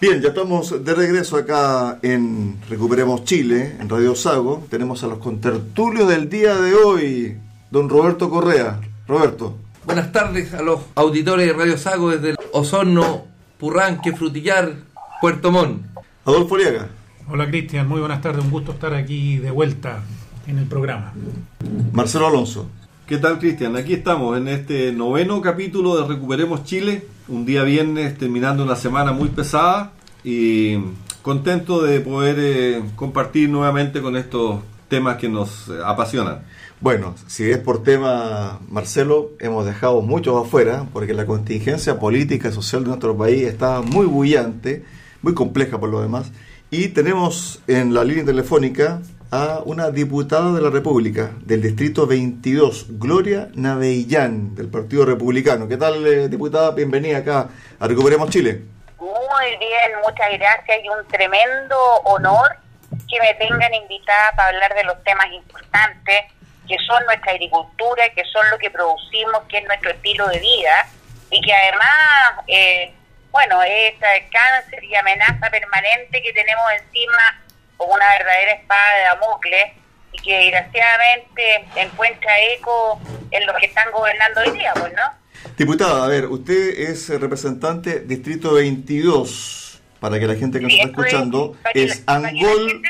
Bien, ya estamos de regreso acá en Recuperemos Chile, en Radio Sago. Tenemos a los contertulios del día de hoy, don Roberto Correa. Roberto. Buenas tardes a los auditores de Radio Sago desde el Osorno, Purranque, Frutillar, Puerto Montt. Adolfo Liaga. Hola Cristian, muy buenas tardes, un gusto estar aquí de vuelta en el programa. Marcelo Alonso. ¿Qué tal Cristian? Aquí estamos en este noveno capítulo de Recuperemos Chile, un día viernes terminando una semana muy pesada y contento de poder eh, compartir nuevamente con estos temas que nos eh, apasionan. Bueno, si es por tema, Marcelo, hemos dejado muchos afuera porque la contingencia política y social de nuestro país está muy bullante, muy compleja por lo demás, y tenemos en la línea telefónica a una diputada de la República del Distrito 22, Gloria Navellán, del Partido Republicano. ¿Qué tal, eh, diputada? Bienvenida acá a Recuperemos Chile. Muy bien, muchas gracias y un tremendo honor que me tengan invitada para hablar de los temas importantes que son nuestra agricultura, que son lo que producimos, que es nuestro estilo de vida y que además, eh, bueno, es el cáncer y amenaza permanente que tenemos encima como una verdadera espada de Damocles y que desgraciadamente encuentra eco en los que están gobernando hoy día, pues, ¿no? Diputada, a ver, usted es representante Distrito 22, para que la gente que nos está escuchando, es, Angol...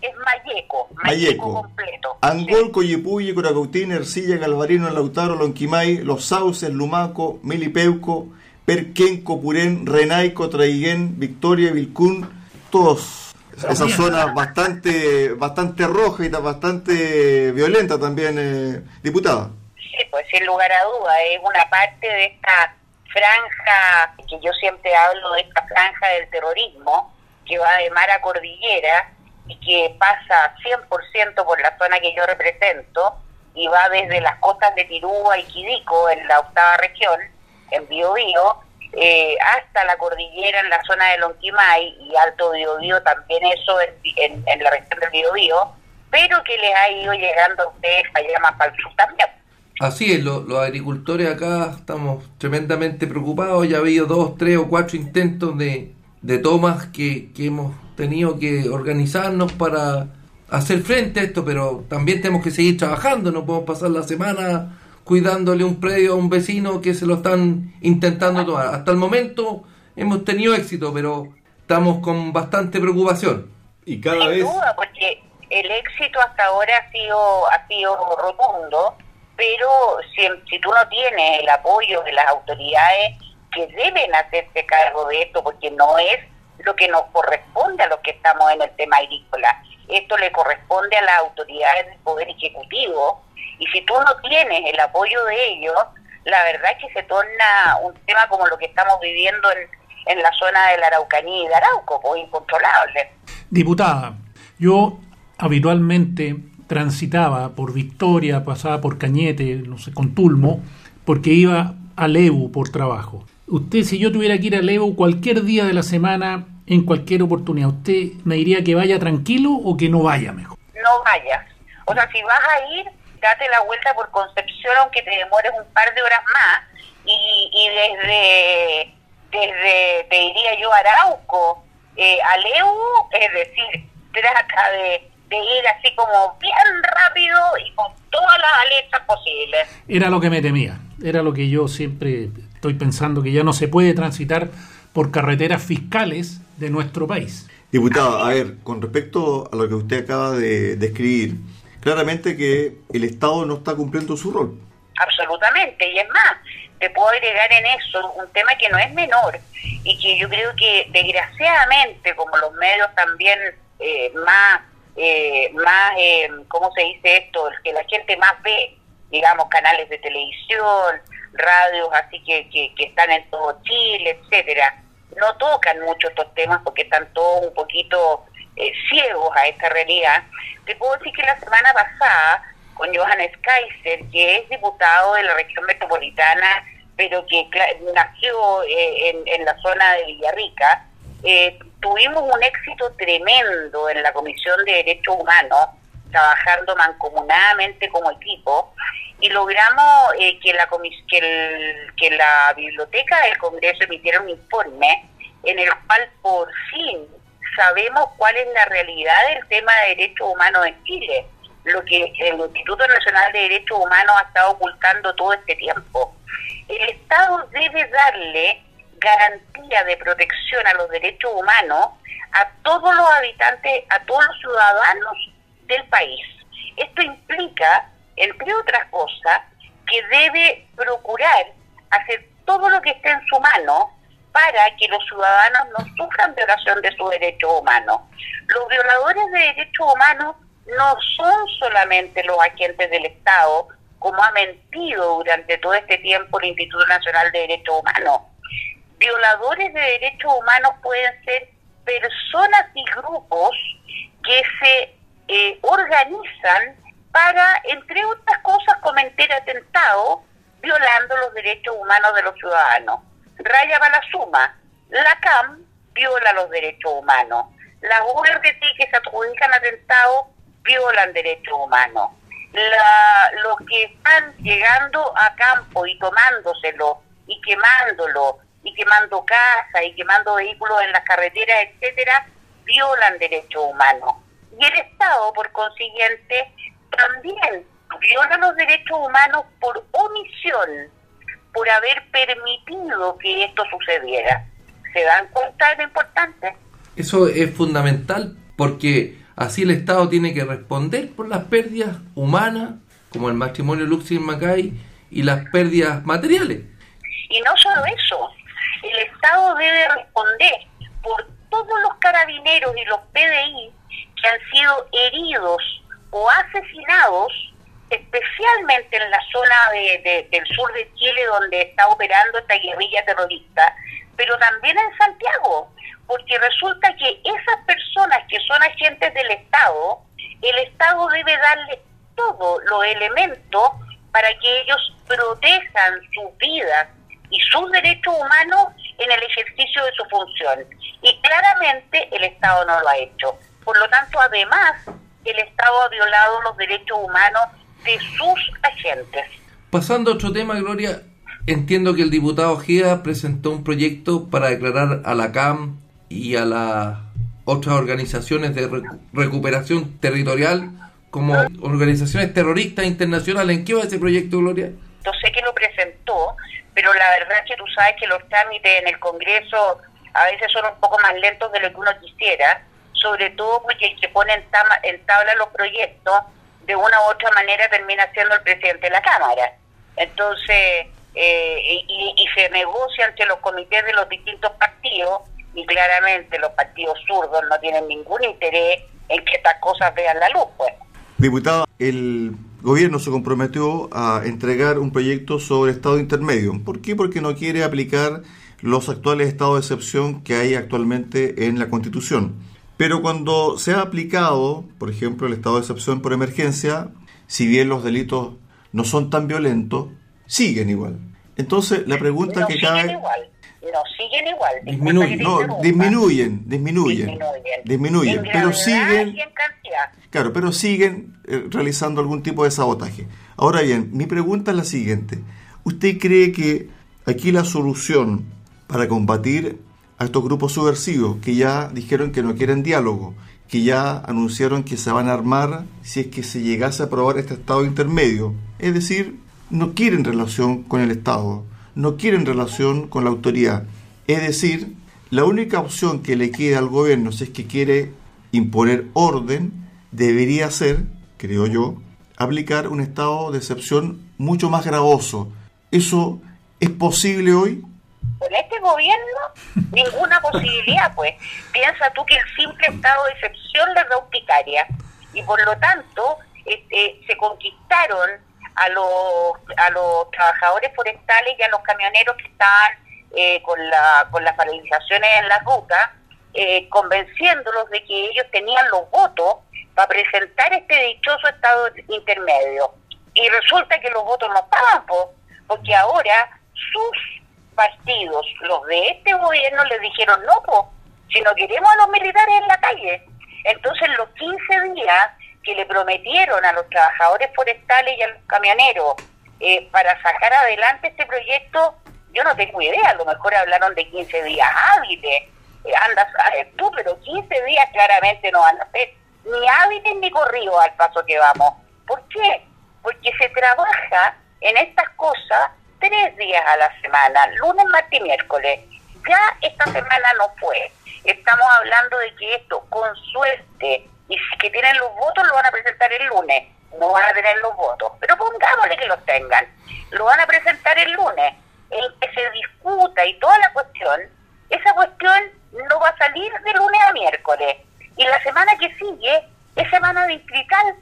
es Mayeco, Mayeco, completo. Angol, sí. Coyipulli, Coracautín, Ercilla, Galvarino, Lautaro, Lonquimay, Los Sauces, Lumaco, Milipeuco, Perquenco, Purén, Renaico, Traiguén, Victoria, Vilcún, todos esa zona bastante bastante roja y bastante violenta también, eh, diputada. Sí, pues sin lugar a duda, es una parte de esta franja, que yo siempre hablo de esta franja del terrorismo, que va de mar a cordillera y que pasa 100% por la zona que yo represento y va desde las costas de Tirúa y Quidico en la octava región, en Biobío, eh, hasta la cordillera en la zona de Lonquimay y Alto Biobío, también eso en, en, la región del Biobío, pero que les ha ido llegando a ustedes allá más para el sur también. Así es, lo, los agricultores acá estamos tremendamente preocupados, ya ha habido dos, tres o cuatro intentos de, de tomas que, que hemos tenido que organizarnos para hacer frente a esto, pero también tenemos que seguir trabajando, no podemos pasar la semana cuidándole un predio a un vecino que se lo están intentando tomar. Hasta el momento hemos tenido éxito, pero estamos con bastante preocupación. Y cada Sin vez... duda, porque el éxito hasta ahora ha sido, ha sido rotundo, pero si, si tú no tienes el apoyo de las autoridades que deben hacerse cargo de esto, porque no es lo que nos corresponde a los que estamos en el tema agrícola, esto le corresponde a las autoridades del Poder Ejecutivo, y si tú no tienes el apoyo de ellos, la verdad es que se torna un tema como lo que estamos viviendo en, en la zona de la Araucanía y de Arauco, pues incontrolable. Diputada, yo habitualmente transitaba por Victoria, pasaba por Cañete, no sé, con Tulmo, porque iba a Lebu por trabajo. Usted, si yo tuviera que ir a Lebu cualquier día de la semana, en cualquier oportunidad, ¿usted me diría que vaya tranquilo o que no vaya mejor? No vayas. O sea, si vas a ir, date la vuelta por Concepción, aunque te demores un par de horas más, y, y desde, desde, te diría yo, Arauco, eh, a Leu, es decir, trata de, de ir así como bien rápido y con todas las alertas posibles. Era lo que me temía, era lo que yo siempre estoy pensando, que ya no se puede transitar por carreteras fiscales de nuestro país. Diputado, a ver, con respecto a lo que usted acaba de describir, claramente que el Estado no está cumpliendo su rol. Absolutamente, y es más, te puedo agregar en eso un tema que no es menor y que yo creo que desgraciadamente, como los medios también eh, más, eh, más eh, ¿cómo se dice esto? Que la gente más ve, digamos, canales de televisión, radios así que, que, que están en todo Chile, etcétera, no tocan mucho estos temas porque están todos un poquito eh, ciegos a esta realidad. Te puedo decir que la semana pasada, con Johannes Kaiser, que es diputado de la región metropolitana, pero que nació eh, en, la zona de Villarrica, eh, tuvimos un éxito tremendo en la Comisión de Derechos Humanos, trabajando mancomunadamente como equipo, y logramos eh, que, la que, que la biblioteca del Congreso emitiera un informe en el cual por fin sabemos cuál es la realidad del tema de derechos humanos en Chile, lo que el Instituto Nacional de Derechos Humanos ha estado ocultando todo este tiempo. El Estado debe darle garantía de protección a los derechos humanos a todos los habitantes, a todos los ciudadanos del país. Esto implica, entre otras cosas, que debe procurar hacer todo lo que esté en su mano para que los ciudadanos no sufran violación de sus derechos humanos. Los violadores de derechos humanos no son solamente los agentes del Estado, como ha mentido durante todo este tiempo el Instituto Nacional de Derechos Humanos. Violadores de derechos humanos pueden ser personas y grupos que se eh, organizan para, entre otras cosas, cometer atentados violando los derechos humanos de los ciudadanos. Raya suma, la CAM viola los derechos humanos. Las URDT que se adjudican atentados violan derechos humanos. los que están llegando a campo y tomándoselo y quemándolo y quemando casas y quemando vehículos en las carreteras, etcétera, violan derechos humanos. Y el Estado, por consiguiente, también viola los derechos humanos por omisión, por haber permitido que esto sucediera. ¿Se dan cuenta de lo importante? Eso es fundamental porque así el Estado tiene que responder por las pérdidas humanas, como el matrimonio Luxin Macay, y las pérdidas materiales. Y no solo eso, el Estado debe responder por todos los carabineros y los PDI que han sido heridos o asesinados, especialmente en la zona de, del sur de Chile donde está operando esta guerrilla terrorista, pero también en Santiago, porque resulta que esas personas que son agentes del Estado, el Estado debe darles todos los elementos para que ellos protejan sus vidas y sus derechos humanos en el ejercicio de su función. Y claramente el Estado no lo ha hecho. Por lo tanto, además, el Estado ha violado los derechos humanos de sus agentes. Pasando a otro tema, Gloria, entiendo que el diputado Gea presentó un proyecto para declarar a la CAM y a las otras organizaciones de recuperación territorial como organizaciones terroristas internacionales. ¿En qué va ese proyecto, Gloria? Yo sé que lo presentó, pero la verdad es que tú sabes que los trámites en el Congreso a veces son un poco más lentos de lo que uno quisiera sobre todo porque que pone en, tabla los proyectos, de una u otra manera termina siendo el presidente de la Cámara. Entonces, eh, y, se negocia entre los comités de los distintos partidos, y claramente los partidos zurdos no tienen ningún interés en que estas cosas vean la luz. Pues. Diputado, el gobierno se comprometió a entregar un proyecto sobre estado intermedio. ¿Por qué? Porque no quiere aplicar los actuales estados de excepción que hay actualmente en la Constitución. Pero cuando se ha aplicado, por ejemplo, el estado de excepción por emergencia, si bien los delitos no son tan violentos, siguen igual. Entonces, la pregunta que cabe... Igual. No, siguen igual. Disminuyen, no, disminuyen, disminuyen, disminuyen, pero siguen... Claro, pero siguen eh, realizando algún tipo de sabotaje. Ahora bien, mi pregunta es la siguiente. ¿Usted cree que aquí la solución para combatir a estos grupos subversivos que ya dijeron que no quieren diálogo, que ya anunciaron que se van a armar si es que se llegase a aprobar este estado intermedio. Es decir, no quieren relación con el Estado, no quieren relación con la autoridad. Es decir, la única opción que le queda al gobierno si es que quiere imponer orden debería ser, creo yo, aplicar un estado de excepción mucho más gravoso. ¿Eso es posible hoy? Con este gobierno ninguna posibilidad, pues. Piensa tú que el simple estado de excepción le da urticaria y por lo tanto este, se conquistaron a los, a los trabajadores forestales y a los camioneros que estaban eh, con, la, con las paralizaciones en las rutas eh, convenciéndolos de que ellos tenían los votos para presentar este dichoso estado intermedio. Y resulta que los votos no estaban, porque ahora sus partidos, los de este gobierno, les dijeron no, po, si no queremos a los militares en la calle. Entonces los 15 días que le prometieron a los trabajadores forestales y a los camioneros eh, para sacar adelante este proyecto, yo no tengo idea, a lo mejor hablaron de 15 días hábiles, eh, anda, tú, pero 15 días claramente no van a ser ni hábiles ni corridos al paso que vamos. ¿Por qué? Porque se trabaja en estas cosas tres días a la semana, lunes, martes y miércoles. Ya esta semana no fue. Estamos hablando de que esto, con suerte, y si que tienen los votos, lo van a presentar el lunes. No van a tener los votos, pero pongámosle que los tengan. Lo van a presentar el lunes, en que se discuta y toda la cuestión. Esa cuestión no va a salir de lunes a miércoles. Y la semana que sigue es semana distrital.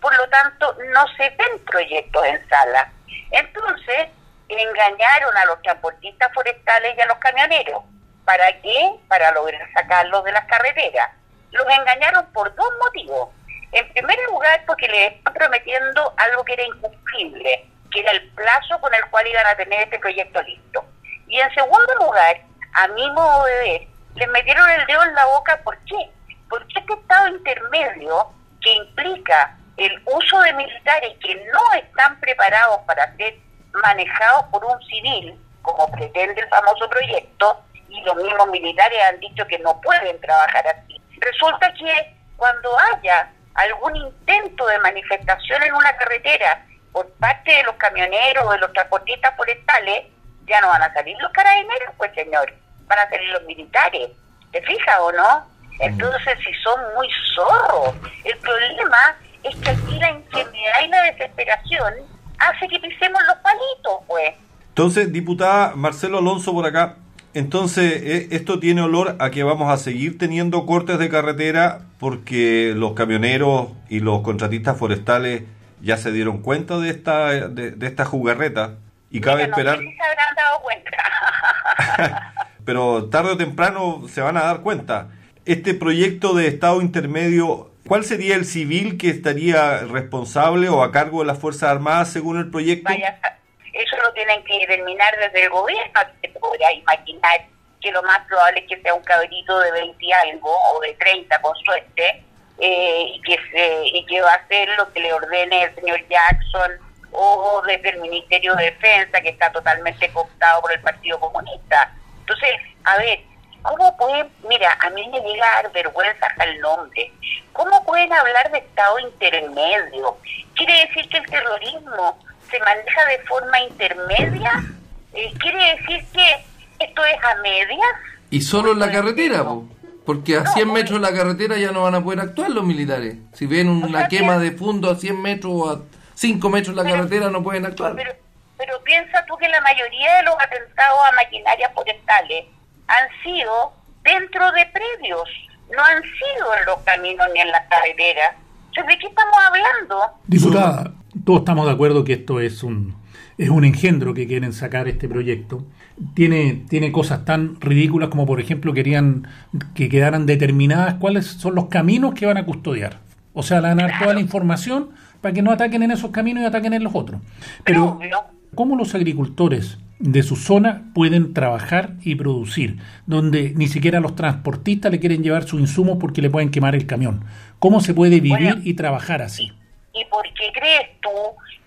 Por lo tanto, no se ven proyectos en sala. Entonces, engañaron a los transportistas forestales y a los camioneros. ¿Para qué? Para lograr sacarlos de las carreteras. Los engañaron por dos motivos. En primer lugar, porque les están prometiendo algo que era incumplible, que era el plazo con el cual iban a tener este proyecto listo. Y en segundo lugar, a mi modo de ver, les metieron el dedo en la boca, ¿por qué? Porque este estado intermedio, que implica el uso de militares que no están preparados para ser manejados por un civil, como pretende el famoso proyecto, y los mismos militares han dicho que no pueden trabajar así. Resulta que cuando haya algún intento de manifestación en una carretera por parte de los camioneros o de los transportistas forestales, ya no van a salir los carabineros, pues señor, van a salir los militares. ¿Te fijas o no? Entonces, si son muy zorros, el problema es que aquí la ingenuidad y la desesperación hace que pisemos los palitos, pues. Entonces, diputada Marcelo Alonso por acá, entonces eh, esto tiene olor a que vamos a seguir teniendo cortes de carretera porque los camioneros y los contratistas forestales ya se dieron cuenta de esta de, esta jugarreta y cabe esperar. se habrán dado cuenta. Pero tarde o temprano se van a dar cuenta. Este proyecto de Estado intermedio ¿Cuál sería el civil que estaría responsable o a cargo de las Fuerzas Armadas según el proyecto? eso lo tienen que determinar desde el gobierno. Se podría imaginar que lo más probable es que sea un cabrito de 20 y algo o de 30 con suerte eh, y, que se, y que va a hacer lo que le ordene el señor Jackson o desde el Ministerio de Defensa que está totalmente cooptado por el Partido Comunista. Entonces, a ver, ¿Cómo pueden, mira, a mí me llega a dar vergüenza hasta el nombre, ¿cómo pueden hablar de Estado intermedio? ¿Quiere decir que el terrorismo se maneja de forma intermedia? Eh, ¿Quiere decir que esto es a medias? Y solo en la carretera, porque a 100 metros de la carretera ya no van a poder actuar los militares. Si ven una quema de fondo a 100 metros o a 5 metros de la carretera no pueden actuar. Pero, pero piensa tú que la mayoría de los atentados a maquinarias forestales han sido dentro de predios, no han sido en los caminos ni en las carreteras. ¿De qué estamos hablando? Diputada, todos estamos de acuerdo que esto es un es un engendro que quieren sacar este proyecto. Tiene, tiene cosas tan ridículas como, por ejemplo, querían que quedaran determinadas cuáles son los caminos que van a custodiar. O sea, le van a dar toda la información para que no ataquen en esos caminos y ataquen en los otros. Pero, ¿cómo los agricultores de su zona pueden trabajar y producir, donde ni siquiera los transportistas le quieren llevar su insumo porque le pueden quemar el camión. ¿Cómo se puede vivir y trabajar así? ¿Y por qué crees tú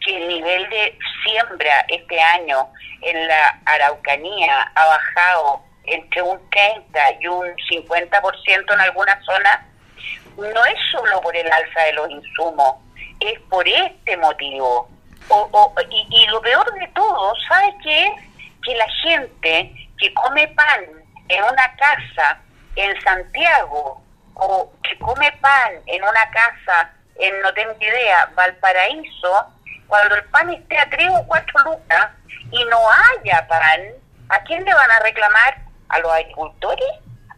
que el nivel de siembra este año en la Araucanía ha bajado entre un 30 y un 50% en algunas zonas? No es solo por el alza de los insumos, es por este motivo o, y, lo peor de todo, ¿sabes qué? Que la gente que come pan en una casa en Santiago o que come pan en una casa en, no tengo idea, Valparaíso, cuando el pan esté a tres o cuatro lucas y no haya pan, ¿a quién le van a reclamar? ¿A los agricultores?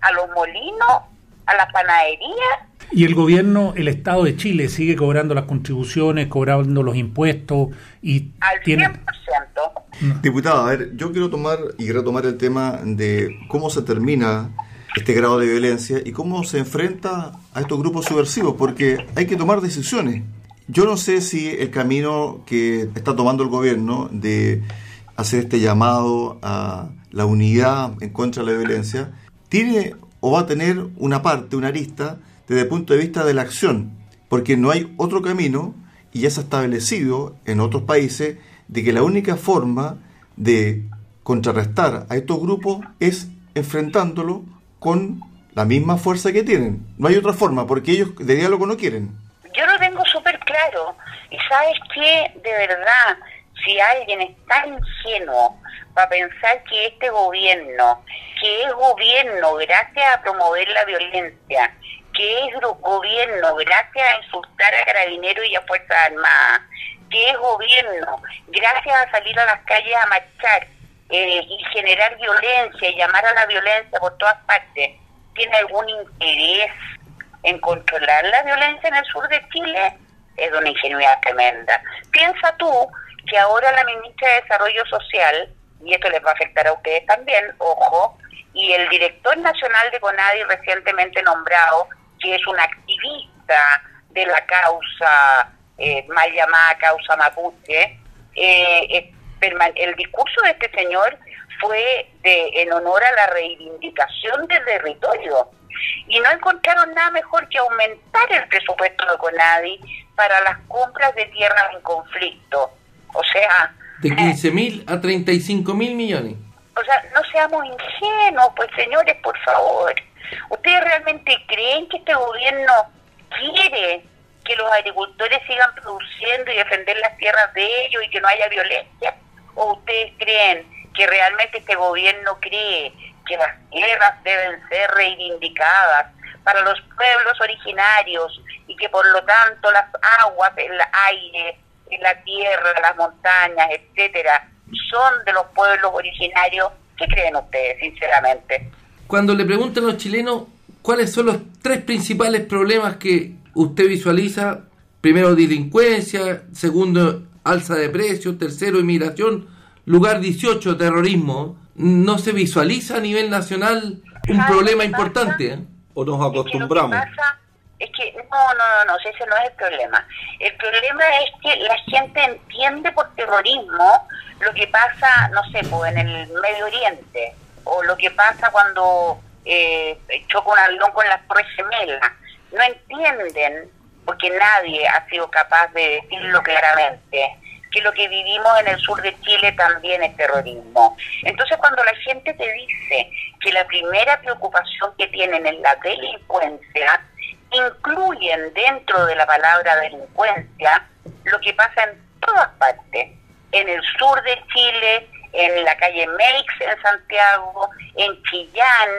¿A los molinos? ¿A las panaderías? Y el gobierno, el Estado de Chile sigue cobrando las contribuciones, cobrando los impuestos y Al tiene... 100%. Diputado, a ver, yo quiero tomar y retomar el tema de cómo se termina este grado de violencia y cómo se enfrenta a estos grupos subversivos, porque hay que tomar decisiones. Yo no sé si el camino que está tomando el gobierno de hacer este llamado a la unidad en contra de la violencia tiene o va a tener una parte, una arista, desde el punto de vista de la acción, porque no hay otro camino y ya se ha establecido en otros países de que la única forma de contrarrestar a estos grupos es enfrentándolo con la misma fuerza que tienen. No hay otra forma, porque ellos de diálogo no quieren. Yo lo tengo súper claro. Y sabes que, de verdad, si alguien es tan ingenuo para pensar que este gobierno, que es gobierno gracias a promover la violencia, que es gobierno gracias a insultar a carabineros y a Fuerzas Armadas, que es gobierno gracias a salir a las calles a marchar eh, y generar violencia y llamar a la violencia por todas partes, tiene algún interés en controlar la violencia en el sur de Chile, es una ingenuidad tremenda. Piensa tú que ahora la ministra de Desarrollo Social, y esto les va a afectar a ustedes también, ojo, y el director nacional de CONADI recientemente nombrado, que es un activista de la causa, eh, mal llamada causa mapuche, eh, el discurso de este señor fue de, en honor a la reivindicación del territorio. Y no encontraron nada mejor que aumentar el presupuesto de CONADI para las compras de tierras en conflicto. O sea... De 15 mil a 35 mil millones. O sea, no seamos ingenuos, pues señores, por favor. ¿Ustedes realmente creen que este gobierno quiere que los agricultores sigan produciendo y defender las tierras de ellos y que no haya violencia? ¿O ustedes creen que realmente este gobierno cree que las tierras deben ser reivindicadas para los pueblos originarios y que por lo tanto las aguas, el aire, la tierra, las montañas, etcétera, son de los pueblos originarios? ¿Qué creen ustedes, sinceramente? Cuando le preguntan a los chilenos cuáles son los tres principales problemas que usted visualiza, primero delincuencia, segundo alza de precios, tercero inmigración, lugar 18 terrorismo, ¿no se visualiza a nivel nacional un problema importante? ¿eh? ¿O nos acostumbramos? Es que, no, no, no, ese no es el problema. El problema es que la gente entiende por terrorismo lo que pasa, no sé, pues en el Medio Oriente, o lo que pasa cuando eh, choca un avión con las Torres Gemelas. No entienden, porque nadie ha sido capaz de decirlo claramente, que lo que vivimos en el sur de Chile también es terrorismo. Entonces cuando la gente te dice que la primera preocupación que tienen es la delincuencia, incluyen dentro de la palabra delincuencia lo que pasa en todas partes, en el sur de Chile, en la calle Meix en Santiago, en Chillán,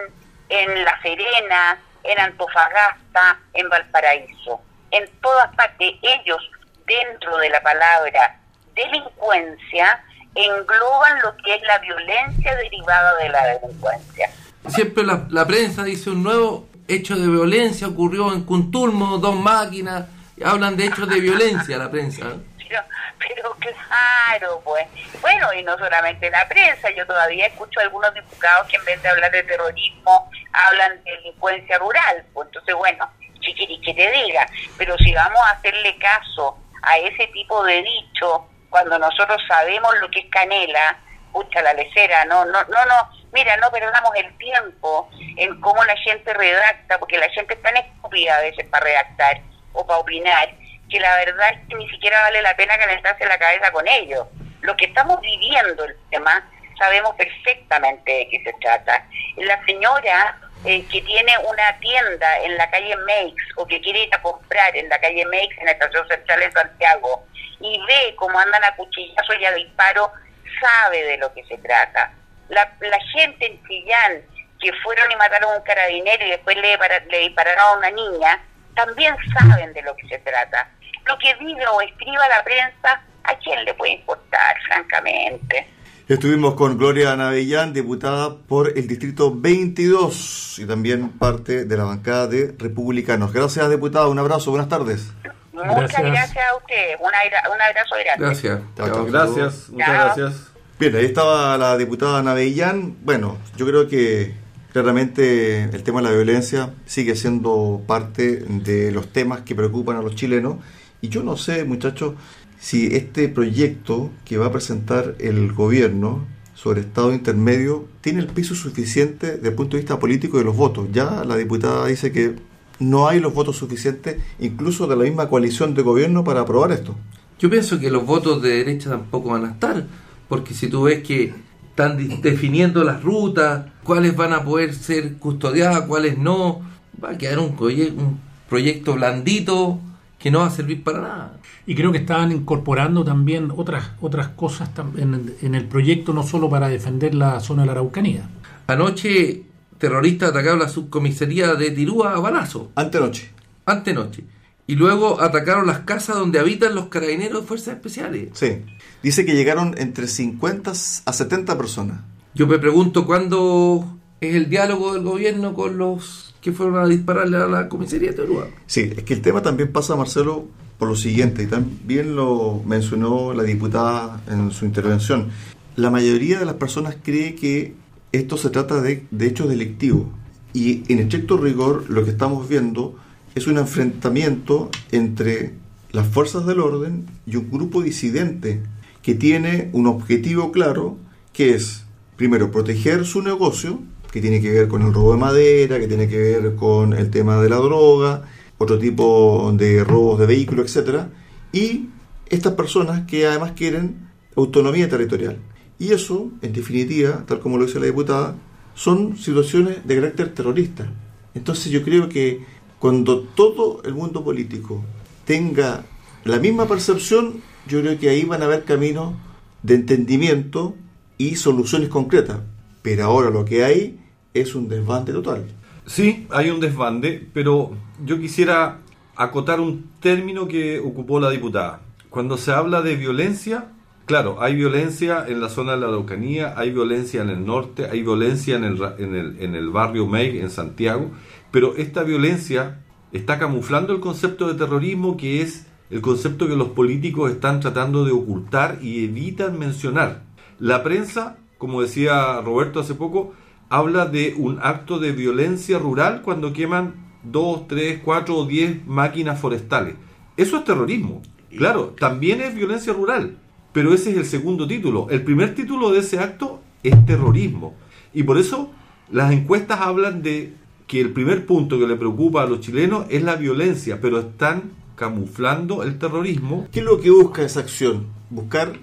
en La Serena, en Antofagasta, en Valparaíso. En todas partes ellos, dentro de la palabra delincuencia, engloban lo que es la violencia derivada de la delincuencia. Siempre la, la prensa dice un nuevo hecho de violencia ocurrió en Cuntulmo, dos máquinas, hablan de hechos de violencia la prensa. Pero, claro, pues. Bueno, y no solamente la prensa, yo todavía escucho algunos diputados que en vez de hablar de terrorismo, hablan de delincuencia rural. Pues entonces, bueno, si quieres que te diga, pero si vamos a hacerle caso a ese tipo de dicho, cuando nosotros sabemos lo que es canela, pucha la lecera, no, no, no, no, mira, no perdamos el tiempo en cómo la gente redacta, porque la gente es tan estúpida a veces para redactar o para opinar, que la verdad es que ni siquiera vale la pena calentarse la cabeza con ellos. Lo que estamos viviendo el tema, sabemos perfectamente de qué se trata. La señora eh, que tiene una tienda en la calle Meix o que quiere ir a comprar en la calle Meix en la estación central de Santiago y ve cómo andan a cuchillazos y a disparo, sabe de lo que se trata. La, la gente en Chillán que fueron y mataron a un carabinero y después le dispararon a una niña, también saben de lo que se trata. Lo que diga o escriba la prensa, ¿a quién le puede importar, francamente? Estuvimos con Gloria Navellán, diputada por el Distrito 22 y también parte de la bancada de Republicanos. Gracias, diputada. Un abrazo. Buenas tardes. Muchas gracias, a usted. Un, abrazo grande. Gracias. gracias. Muchas gracias. Bien, ahí estaba la diputada Navellán. Bueno, yo creo que Claramente el tema de la violencia sigue siendo parte de los temas que preocupan a los chilenos. Y yo no sé, muchachos, si este proyecto que va a presentar el gobierno sobre Estado intermedio tiene el piso suficiente desde el punto de vista político de los votos. Ya la diputada dice que no hay los votos suficientes, incluso de la misma coalición de gobierno, para aprobar esto. Yo pienso que los votos de derecha tampoco van a estar, porque si tú ves que están definiendo las rutas, cuáles van a poder ser custodiadas, cuáles no, va a quedar un, un proyecto blandito que no va a servir para nada. Y creo que estaban incorporando también otras otras cosas en, en el proyecto, no solo para defender la zona de la Araucanía. Anoche terroristas atacaron la subcomisaría de Tirúa a balazo, Antenoche. antenoche. Y luego atacaron las casas donde habitan los carabineros de fuerzas especiales. Sí. Dice que llegaron entre 50 a 70 personas. Yo me pregunto cuándo es el diálogo del gobierno con los que fueron a dispararle a la comisaría de Tirúa. Sí, es que el tema también pasa, Marcelo, por lo siguiente, y también lo mencionó la diputada en su intervención. La mayoría de las personas cree que esto se trata de, de hechos delictivos. Y en estricto rigor, lo que estamos viendo es un enfrentamiento entre las fuerzas del orden y un grupo disidente que tiene un objetivo claro, que es, primero, proteger su negocio, que tiene que ver con el robo de madera, que tiene que ver con el tema de la droga, otro tipo de robos de vehículos, etcétera, y estas personas que además quieren autonomía territorial. Y eso, en definitiva, tal como lo dice la diputada, son situaciones de carácter terrorista. Entonces yo creo que cuando todo el mundo político tenga la misma percepción, yo creo que ahí van a haber caminos de entendimiento y soluciones concretas. Pero ahora lo que hay es un desbande total. Sí, hay un desbande, pero yo quisiera acotar un término que ocupó la diputada. Cuando se habla de violencia, claro, hay violencia en la zona de la Araucanía, hay violencia en el norte, hay violencia en el, en el, en el barrio Meig, en Santiago, pero esta violencia está camuflando el concepto de terrorismo que es el concepto que los políticos están tratando de ocultar y evitan mencionar. La prensa, como decía Roberto hace poco, habla de un acto de violencia rural cuando queman dos, tres, cuatro o diez máquinas forestales. Eso es terrorismo. Claro, también es violencia rural, pero ese es el segundo título. El primer título de ese acto es terrorismo. Y por eso las encuestas hablan de que el primer punto que le preocupa a los chilenos es la violencia, pero están camuflando el terrorismo. ¿Qué es lo que busca esa acción? Buscar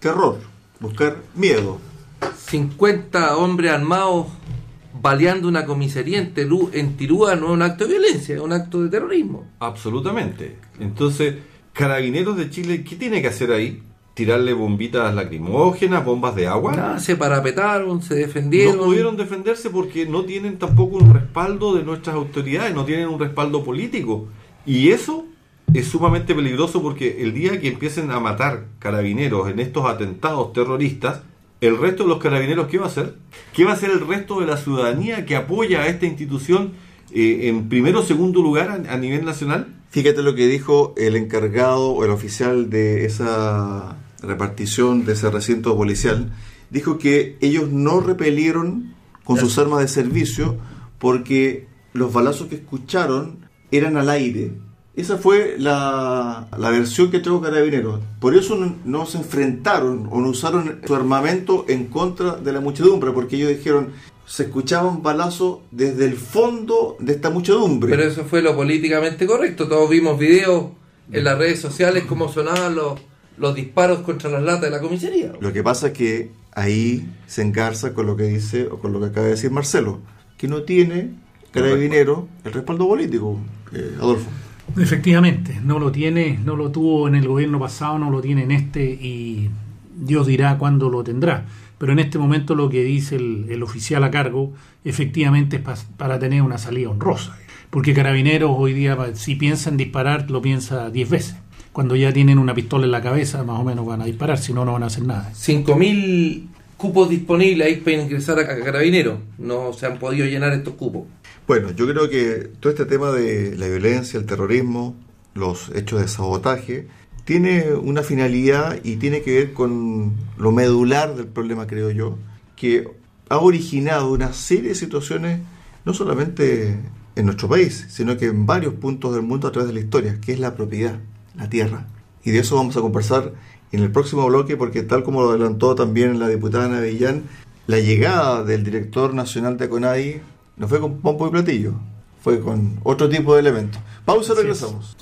terror, buscar miedo. 50 hombres armados baleando una comisaría en, Terú- en Tirúa no es un acto de violencia, es un acto de terrorismo. Absolutamente. Entonces, Carabineros de Chile, ¿qué tiene que hacer ahí? ¿Tirarle bombitas lacrimógenas, bombas de agua? Nada, se parapetaron, se defendieron. No pudieron defenderse porque no tienen tampoco un respaldo de nuestras autoridades, no tienen un respaldo político. Y eso es sumamente peligroso porque el día que empiecen a matar carabineros en estos atentados terroristas, el resto de los carabineros, ¿qué va a hacer? ¿Qué va a hacer el resto de la ciudadanía que apoya a esta institución eh, en primero o segundo lugar a, a nivel nacional? Fíjate lo que dijo el encargado o el oficial de esa repartición de ese recinto policial. Dijo que ellos no repelieron con sus armas de servicio porque los balazos que escucharon eran al aire. Esa fue la, la versión que trajo Carabineros. Por eso no, no se enfrentaron o no usaron su armamento en contra de la muchedumbre, porque ellos dijeron, se escuchaban balazos desde el fondo de esta muchedumbre. Pero eso fue lo políticamente correcto. Todos vimos videos en las redes sociales cómo sonaban los, los disparos contra las latas de la comisaría. Lo que pasa es que ahí se engarza con lo que dice o con lo que acaba de decir Marcelo, que no tiene carabinero el respaldo político, eh, Adolfo. Efectivamente, no lo tiene, no lo tuvo en el gobierno pasado, no lo tiene en este y Dios dirá cuándo lo tendrá. Pero en este momento lo que dice el, oficial a cargo efectivamente es pa- para tener una salida honrosa. Porque Carabineros hoy día, si piensa en disparar, lo piensa 10 veces. Cuando ya tienen una pistola en la cabeza, más o menos van a disparar, si no, no van a hacer nada. 5.000 cupos disponibles ahí para ingresar a Carabineros. No se han podido llenar estos cupos. Bueno, yo creo que todo este tema de la violencia, el terrorismo, los hechos de sabotaje, tiene una finalidad y tiene que ver con lo medular del problema, creo yo, que ha originado una serie de situaciones, no solamente en nuestro país, sino que en varios puntos del mundo a través de la historia, que es la propiedad, la tierra. Y de eso vamos a conversar en el próximo bloque, porque tal como lo adelantó también la diputada Navillán, la llegada del director nacional de CONADI no fue con pompo y platillo, fue con otro tipo de elementos. Pausa, regresamos.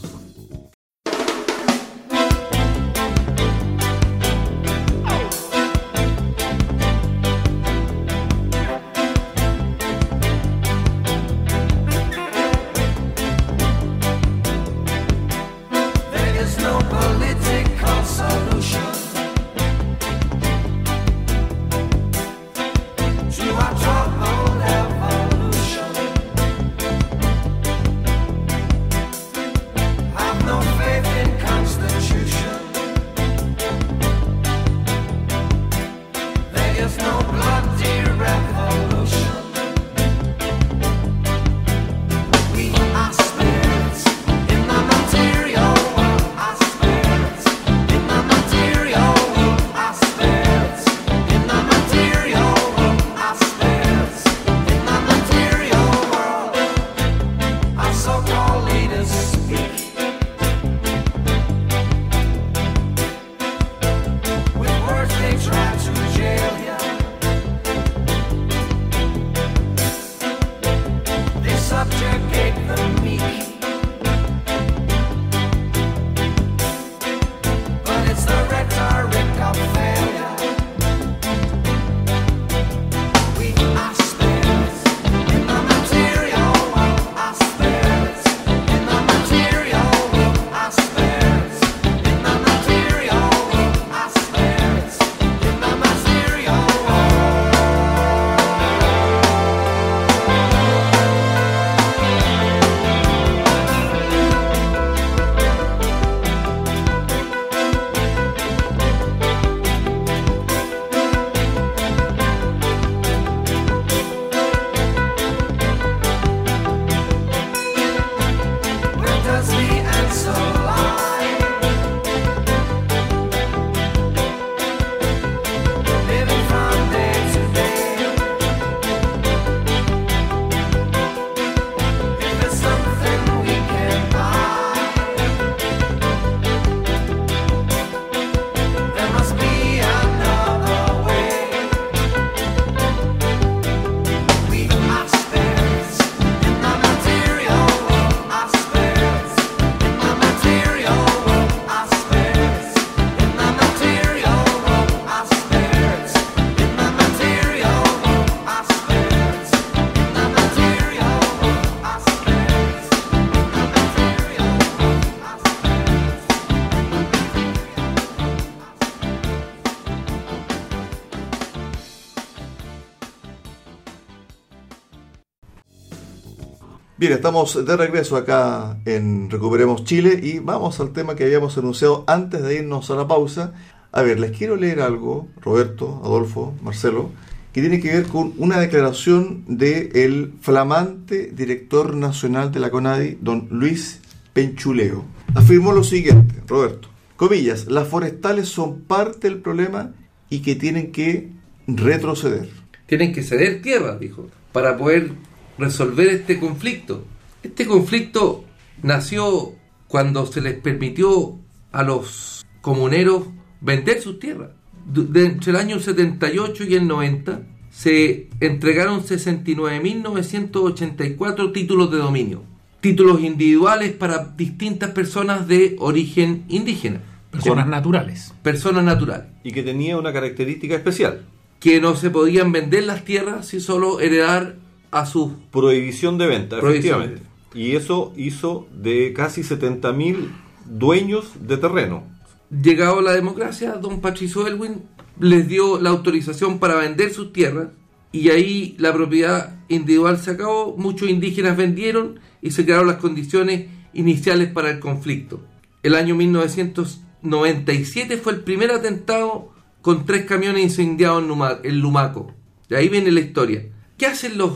Estamos de regreso acá en Recuperemos Chile y vamos al tema que habíamos anunciado antes de irnos a la pausa. A ver, les quiero leer algo, Roberto, Adolfo, Marcelo, que tiene que ver con una declaración del flamante director nacional de la CONADI, don Luis Penchuleo. Afirmó lo siguiente, Roberto, comillas, las forestales son parte del problema y que tienen que retroceder. tienen que ceder tierra, dijo, para poder resolver este conflicto. Este conflicto nació cuando se les permitió a los comuneros vender sus tierras. De entre el año 78 y el 90 se entregaron 69.984 títulos de dominio, títulos individuales para distintas personas de origen indígena, Personas naturales. personas naturales Y que tenía una característica especial. que no se podían vender las tierras si solo heredar a sus Prohibición de venta, Prohibición. efectivamente. Y eso hizo de casi 70.000 dueños de terreno. llegado la democracia, don Patricio Elwin les dio la autorización para vender sus tierras y ahí la propiedad individual se acabó, muchos indígenas vendieron y se crearon las condiciones iniciales para el conflicto. El año 1997 fue el primer atentado con tres camiones incendiados en Lumaco. De ahí viene la historia. ¿Qué hacen los,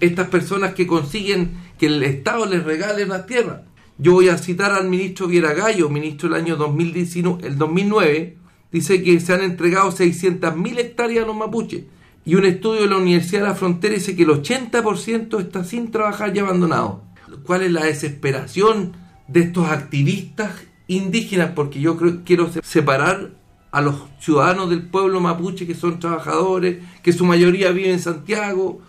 estas personas que consiguen que el Estado les regale las tierras? Yo voy a citar al ministro Viera Gallo, ministro del año 2019, el 2009, dice que se han entregado 600.000 hectáreas a los mapuches. Y un estudio de la Universidad de la Frontera dice que el 80% está sin trabajar y abandonado. ¿Cuál es la desesperación de estos activistas indígenas? Porque yo creo, quiero se- separar a los ciudadanos del pueblo mapuche que son trabajadores, que su mayoría vive en Santiago,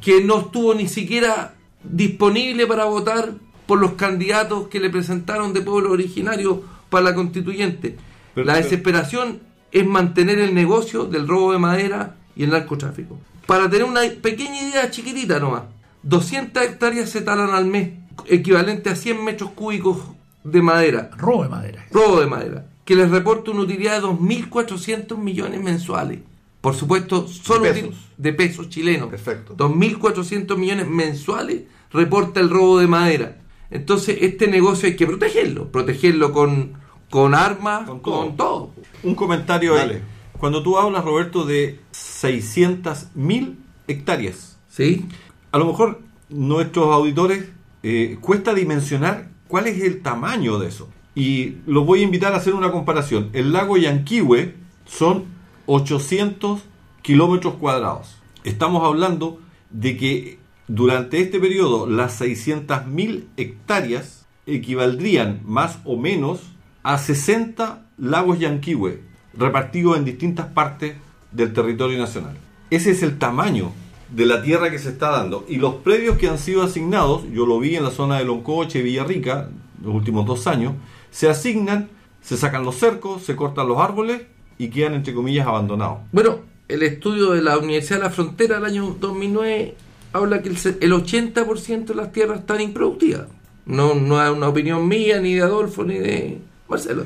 que no estuvo ni siquiera disponible para votar por los candidatos que le presentaron de pueblo originario para la constituyente. Pero- la pero- desesperación es mantener el negocio del robo de madera y el narcotráfico. Para tener una pequeña idea chiquitita nomás, 200 hectáreas se talan al mes, equivalente a 100 metros cúbicos de madera, Robo de madera. robo de madera, que les reporta una utilidad de 2.400 millones mensuales. Por supuesto, solo De pesos. de pesos chilenos. Perfecto. 2.400 millones mensuales reporta el robo de madera. Entonces, este negocio hay que protegerlo. Protegerlo con, con armas, Con con todo. todo. Un comentario ahí. Dale. Cuando tú hablas, Roberto, de 600.000 hectáreas, ¿Sí? a lo mejor nuestros auditores eh, cuesta dimensionar cuál es el tamaño de eso. Y los voy a invitar a hacer una comparación. El lago Yanquihue son 800 kilómetros cuadrados. Estamos hablando de que durante este periodo las 600.000 hectáreas equivaldrían más o menos a 60 lagos Yanquihue repartidos en distintas partes del territorio nacional. Ese es el tamaño de la tierra que se está dando. Y los predios que han sido asignados, yo lo vi en la zona de Loncoche, Villarrica, los últimos dos años, se asignan, se sacan los cercos, se cortan los árboles y quedan, entre comillas, abandonados. Bueno, el estudio de la Universidad de la Frontera del año 2009 habla que el, se- el 80% de las tierras están improductivas. No, no es una opinión mía, ni de Adolfo, ni de Marcelo.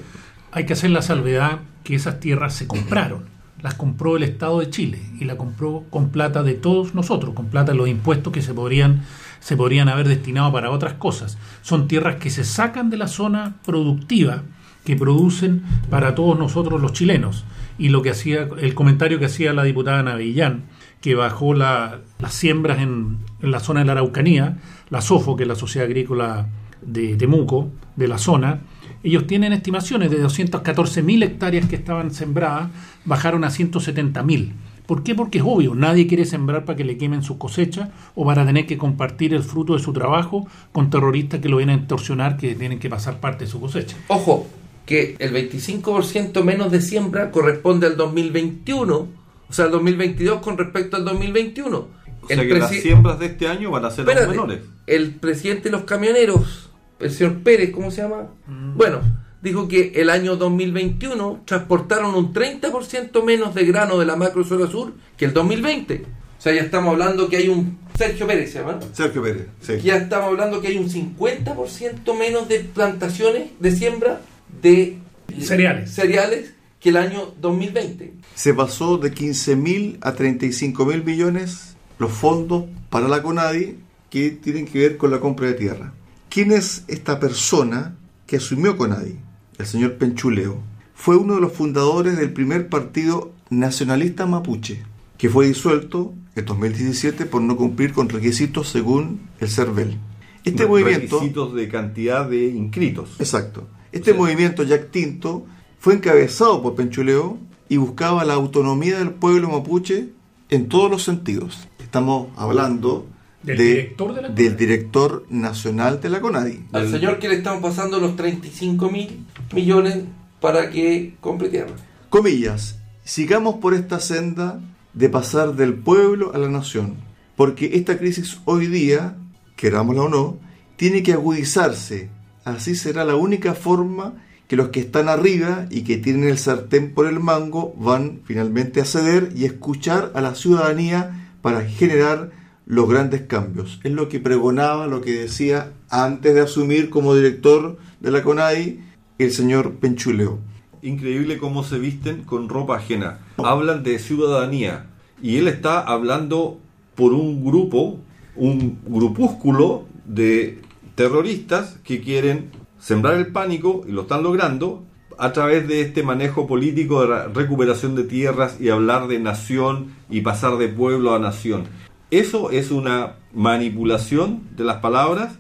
Hay que hacer la salvedad que esas tierras se compraron. Las compró el Estado de Chile y la compró con plata de todos nosotros, con plata de los impuestos que se podrían, se podrían haber destinado para otras cosas. Son tierras que se sacan de la zona productiva que producen para todos nosotros los chilenos. Y lo que hacía, el comentario que hacía la diputada Navillán, que bajó la- las siembras en, en la zona de la Araucanía, la SOFO, que es la Sociedad Agrícola de Temuco, de la zona, ellos tienen estimaciones de 214.000 hectáreas que estaban sembradas, bajaron a 170.000. ¿Por qué? Porque es obvio, nadie quiere sembrar para que le quemen sus cosechas o para tener que compartir el fruto de su trabajo con terroristas que lo vienen a extorsionar, que tienen que pasar parte de su cosecha. Ojo, que el 25% menos de siembra corresponde al 2021, o sea, al 2022 con respecto al 2021. O El sea que las siembras de este año van a ser Espérate, menores. el presidente de los camioneros, el señor Pérez, ¿cómo se llama? Bueno, dijo que el año 2021 transportaron un 30% menos de grano de la macro zona sur que el 2020. O sea, ya estamos hablando que hay un... Sergio Pérez se llama. Sergio Pérez, sí. Ya estamos hablando que hay un 50% menos de plantaciones de siembra de Cereales. cereales que el año 2020. Se pasó de 15 mil a 35 mil millones los fondos para la CONADI que tienen que ver con la compra de tierra. ¿Quién es esta persona que asumió CONADI? El señor Penchuleo. Fue uno de los fundadores del primer partido nacionalista mapuche, que fue disuelto en 2017 por no cumplir con requisitos según el CERVEL. Este Re- movimiento... Requisitos de cantidad de inscritos. Exacto. Este movimiento ya extinto fue encabezado por Penchuleo y buscaba la autonomía del pueblo mapuche en todos los sentidos. Estamos hablando Del de- director de la del CONADI. director nacional de la CONADI. Al Del- señor que le estamos pasando los 35 mil millones para que compre tierra. Comillas, sigamos por esta senda de pasar del pueblo a la nación, porque esta crisis hoy día, querámosla o no, tiene que agudizarse. Así será la única forma que los que están arriba y que tienen el sartén por el mango van finalmente a ceder y escuchar a la ciudadanía para generar los grandes cambios. Es lo que pregonaba, lo que decía antes de asumir como director de la CONADI el señor Penchuleo. Increíble cómo se visten con ropa ajena. Hablan de ciudadanía. Y él está hablando por un grupo, un grupúsculo de terroristas que quieren sembrar el pánico y lo están logrando a través de este manejo político de recuperación de tierras y hablar de nación y pasar de pueblo a nación. Eso es una manipulación de las palabras.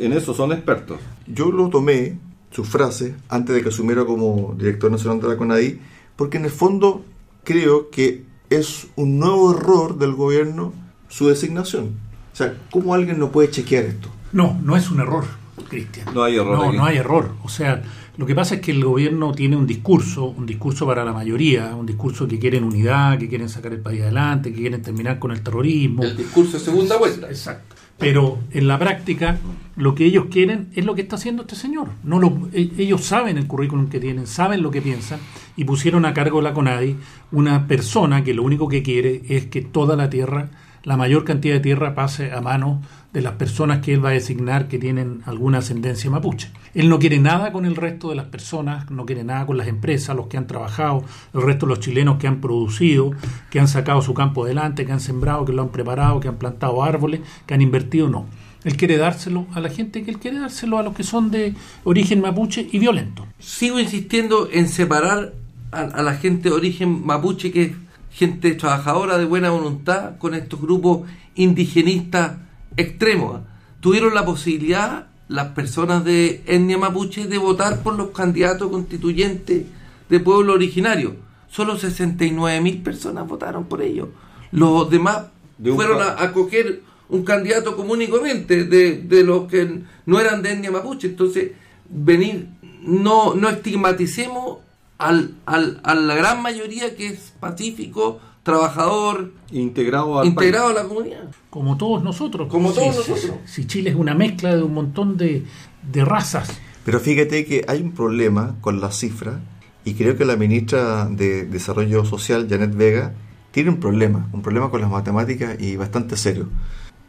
En eso son expertos. Yo lo tomé, su frase, antes de que asumiera como director nacional de la CONADI, porque en el fondo creo que es un nuevo error del gobierno su designación. O sea, ¿cómo alguien no puede chequear esto? No, no es un error, Cristian. No hay error No, aquí. no hay error. O sea, lo que pasa es que el gobierno tiene un discurso, un discurso para la mayoría, un discurso que quieren unidad, que quieren sacar el país adelante, que quieren terminar con el terrorismo. El discurso de segunda vuelta. Exacto. Pero en la práctica, lo que ellos quieren es lo que está haciendo este señor. No lo, e- ellos saben el currículum que tienen, saben lo que piensan y pusieron a cargo de la CONADI una persona que lo único que quiere es que toda la tierra, la mayor cantidad de tierra pase a manos de las personas que él va a designar que tienen alguna ascendencia mapuche. Él no quiere nada con el resto de las personas, no quiere nada con las empresas, los que han trabajado, el resto de los chilenos que han producido, que han sacado su campo adelante, que han sembrado, que lo han preparado, que han plantado árboles, que han invertido, no. Él quiere dárselo a la gente que él quiere dárselo a los que son de origen mapuche y violento. Sigo insistiendo en separar a, a la gente de origen mapuche, que es gente trabajadora de buena voluntad, con estos grupos indigenistas extremos. Tuvieron la posibilidad, las personas de etnia mapuche, de votar por los candidatos constituyentes de pueblo originario. Solo 69 mil personas votaron por ellos. Los demás De fueron a, a coger un candidato común y corriente de, de los que no eran de etnia mapuche. Entonces, venir, no, no estigmaticemos al, al- a la gran mayoría que es pacífico, trabajador, Integrado al integrado a la comunidad. Como todos nosotros. Como Si- todos si- nosotros. Si Chile es una mezcla de un montón de, de razas. Pero fíjate que hay un problema con la cifra y creo que la ministra de Desarrollo Social, Janet Vega, tiene un problema, un problema con las matemáticas y bastante serio.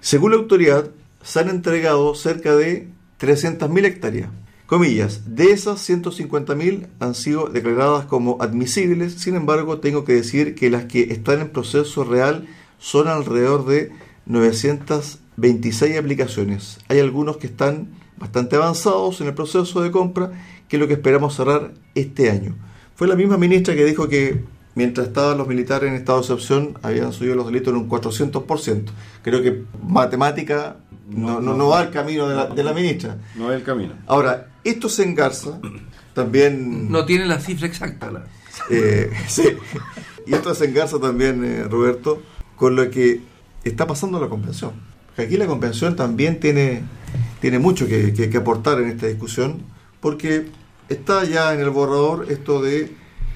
Según la autoridad, se han entregado cerca de 300.000 hectáreas. Comillas, de esas 150.000 han sido declaradas como admisibles, sin embargo tengo que decir que las que están en proceso real son alrededor de 926 aplicaciones. Hay algunos que están bastante avanzados en el proceso de compra, que es lo que esperamos cerrar este año. Fue la misma ministra que dijo que mientras estaban los militares en estado de excepción, habían subido los delitos en un 400%. Creo que matemática no, no, no va al camino de la, de la ministra. No es el camino. Ahora, esto se engarza también... No tiene la cifra exacta. la- Eh, sí. Y esto se engarza también, eh, Roberto, con lo que está pasando en la convención. Que aquí la convención también tiene, tiene mucho que, que- que aportar en esta discusión, porque está ya en el borrador esto de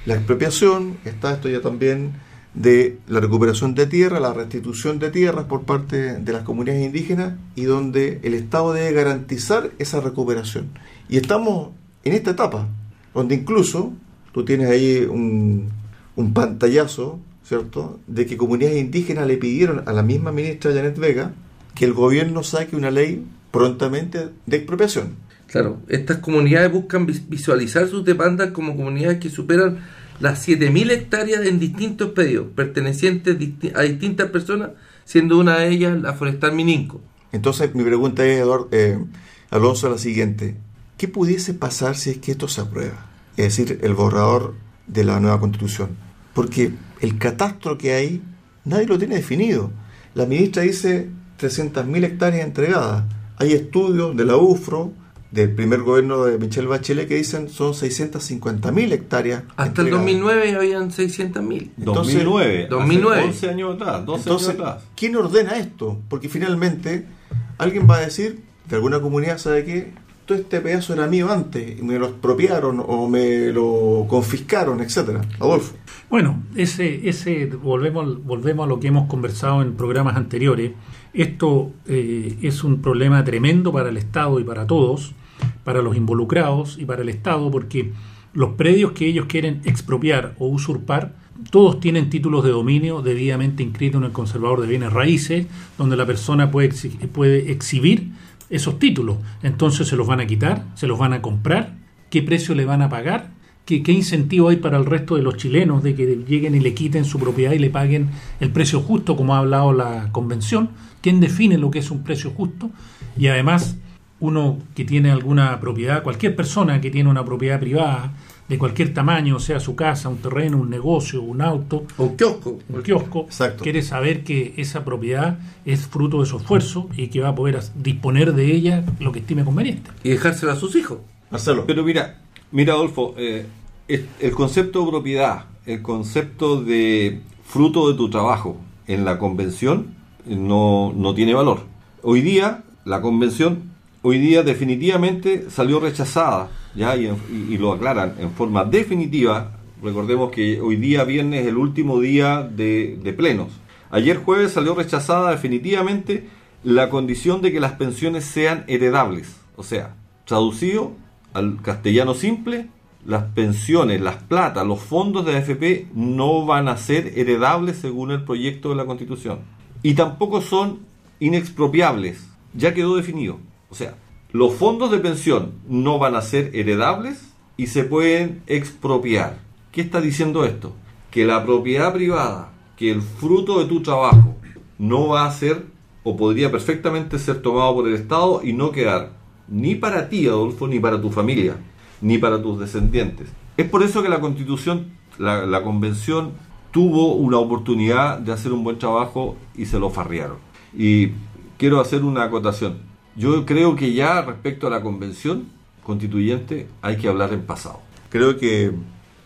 la expropiación, está esto ya también de la recuperación de tierra, la restitución de tierras por parte de las comunidades indígenas y donde el Estado debe garantizar esa recuperación. Y estamos en esta etapa, donde incluso tú tienes ahí un, un pantallazo, ¿cierto?, de que comunidades indígenas le pidieron a la misma ministra Janet Vega que el gobierno saque una ley prontamente de expropiación. Claro, estas comunidades buscan vis- visualizar sus demandas como comunidades que superan las 7.000 hectáreas en distintos pedidos, pertenecientes a distintas personas, siendo una de ellas la Forestal Mininco. Entonces, mi pregunta es, Eduardo, eh, Alonso, la siguiente. ¿Qué pudiese pasar si es que esto se aprueba? Es decir, el borrador de la nueva constitución. Porque el catastro que hay, nadie lo tiene definido. La ministra dice 300.000 hectáreas entregadas. Hay estudios de la UFRO, del primer gobierno de Michelle Bachelet, que dicen son 650.000 hectáreas. Hasta el entregadas. 2009 habían 600.000. Entonces, 2009. 2009. Hace 11 años atrás. 12 Entonces, años atrás. ¿quién ordena esto? Porque finalmente alguien va a decir, de alguna comunidad, ¿sabe qué? Todo este pedazo era mío antes, y me lo expropiaron o me lo confiscaron, etcétera. Adolfo. Bueno, ese, ese volvemos, volvemos a lo que hemos conversado en programas anteriores. Esto eh, es un problema tremendo para el Estado y para todos, para los involucrados y para el Estado, porque los predios que ellos quieren expropiar o usurpar, todos tienen títulos de dominio debidamente inscritos en el conservador de bienes raíces, donde la persona puede, puede exhibir esos títulos. Entonces se los van a quitar, se los van a comprar, qué precio le van a pagar, ¿Qué, qué incentivo hay para el resto de los chilenos de que lleguen y le quiten su propiedad y le paguen el precio justo, como ha hablado la convención. ¿Quién define lo que es un precio justo? Y además, uno que tiene alguna propiedad, cualquier persona que tiene una propiedad privada de cualquier tamaño, sea su casa, un terreno, un negocio, un auto, O un kiosco. un kiosco, Exacto. quiere saber que esa propiedad es fruto de su esfuerzo y que va a poder disponer de ella lo que estime conveniente. Y dejársela a sus hijos. Marcelo. Pero mira, mira Adolfo, eh, el concepto de propiedad, el concepto de fruto de tu trabajo en la convención eh, no, no tiene valor. Hoy día, la convención, hoy día definitivamente salió rechazada, ya y, lo aclaran en forma definitiva. Recordemos que hoy día viernes es el último día de, de plenos. Ayer jueves salió rechazada definitivamente la condición de que las pensiones sean heredables. O sea, traducido al castellano simple, las pensiones, las platas, los fondos de AFP no van a ser heredables según el proyecto de la Constitución. Y tampoco son inexpropiables. Ya quedó definido. O sea, los fondos de pensión no van a ser heredables y se pueden expropiar. ¿Qué está diciendo esto? Que la propiedad privada, que el fruto de tu trabajo no va a ser o podría perfectamente ser tomado por el Estado y no quedar ni para ti, Adolfo, ni para tu familia, ni para tus descendientes. Es por eso que la Constitución, la, Convención, tuvo una oportunidad de hacer un buen trabajo y se lo farrearon. Y quiero hacer una acotación. Yo creo que ya respecto a la Convención Constituyente hay que hablar en pasado. Creo que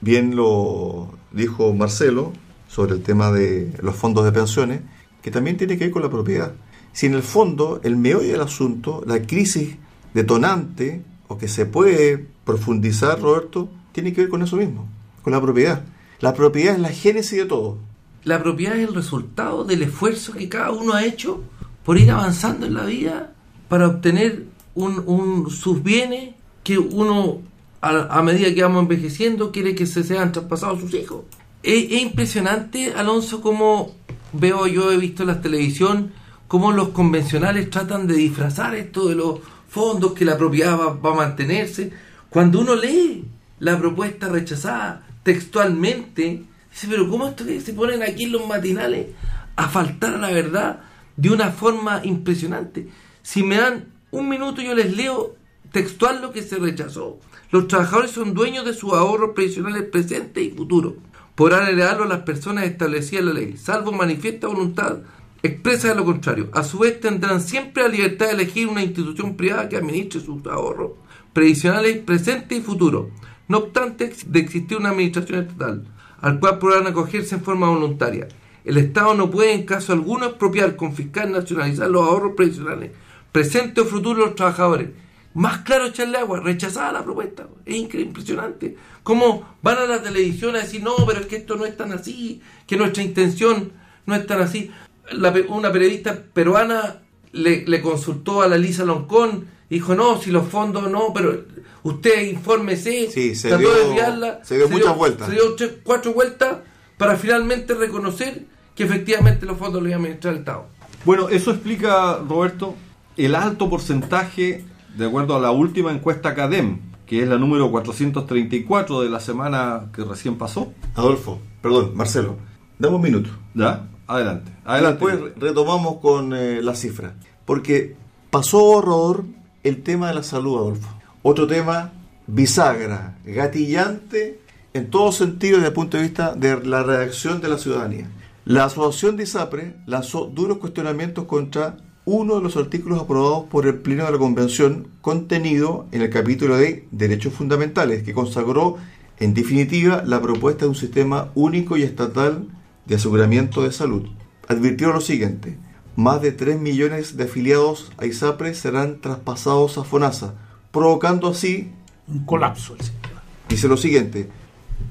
bien lo dijo Marcelo sobre el tema de los fondos de pensiones, que también tiene que ver con la propiedad. Si en el fondo, el meollo del asunto, la crisis detonante, o que se puede profundizar, Roberto, tiene que ver con eso mismo, con la propiedad. La propiedad es la génesis de todo. La propiedad es el resultado del esfuerzo que cada uno ha hecho por ir avanzando en la vida para obtener un, un- sus bienes que uno, a, a medida que vamos envejeciendo, quiere que se sean traspasados sus hijos. Es, es impresionante, Alonso, como veo yo, he visto en la televisión, cómo los convencionales tratan de disfrazar esto de los fondos, que la propiedad va, va a mantenerse. Cuando uno lee la propuesta rechazada textualmente, dice, pero ¿cómo esto que se ponen aquí en los matinales a faltar a la verdad de una forma impresionante? Si me dan un minuto yo les leo textual lo que se rechazó. Los trabajadores son dueños de sus ahorros previsionales presentes y futuros. Podrán heredarlo a las personas establecidas en la ley, salvo manifiesta voluntad expresa de lo contrario. A su vez tendrán siempre la libertad de elegir una institución privada que administre sus ahorros previsionales presentes y futuros. No obstante de existir una administración estatal, al cual podrán acogerse en forma voluntaria. El Estado no puede en caso alguno expropiar, confiscar, nacionalizar los ahorros previsionales presentes o futuros de los trabajadores. Más claro echarle agua, rechazada la propuesta. Es impresionante. Cómo van a la televisión a decir, no, pero es que esto no es tan así, que nuestra intención no es tan así. La pe- una periodista peruana le, le consultó a la Lisa Loncón, dijo, no, si los fondos no, pero usted infórmese. Sí, se trató dio- de desviarla, se dio muchas vueltas. Se dio tres- cuatro vueltas para finalmente reconocer que efectivamente los fondos los iba a administrar el Estado. Bueno, eso explica, Roberto, el alto porcentaje, de acuerdo a la última encuesta CADEM, que es la número 434 de la semana que recién pasó. Adolfo, perdón, Marcelo, dame un minuto. ¿Ya? Adelante. Adelante. Después retomamos con eh, la cifra. Porque pasó horror el tema de la salud, Adolfo. Otro tema bisagra, gatillante en todo sentido desde el punto de vista de la reacción de la ciudadanía. La asociación de ISAPRE lanzó duros cuestionamientos contra uno de los artículos aprobados por el Pleno de la Convención contenido en el capítulo de Derechos Fundamentales, que consagró en definitiva la propuesta de un sistema único y estatal de aseguramiento de salud. Advirtieron lo siguiente, más de 3 millones de afiliados a ISAPRE serán traspasados a FONASA, provocando así Un colapso del sistema. Dice lo siguiente,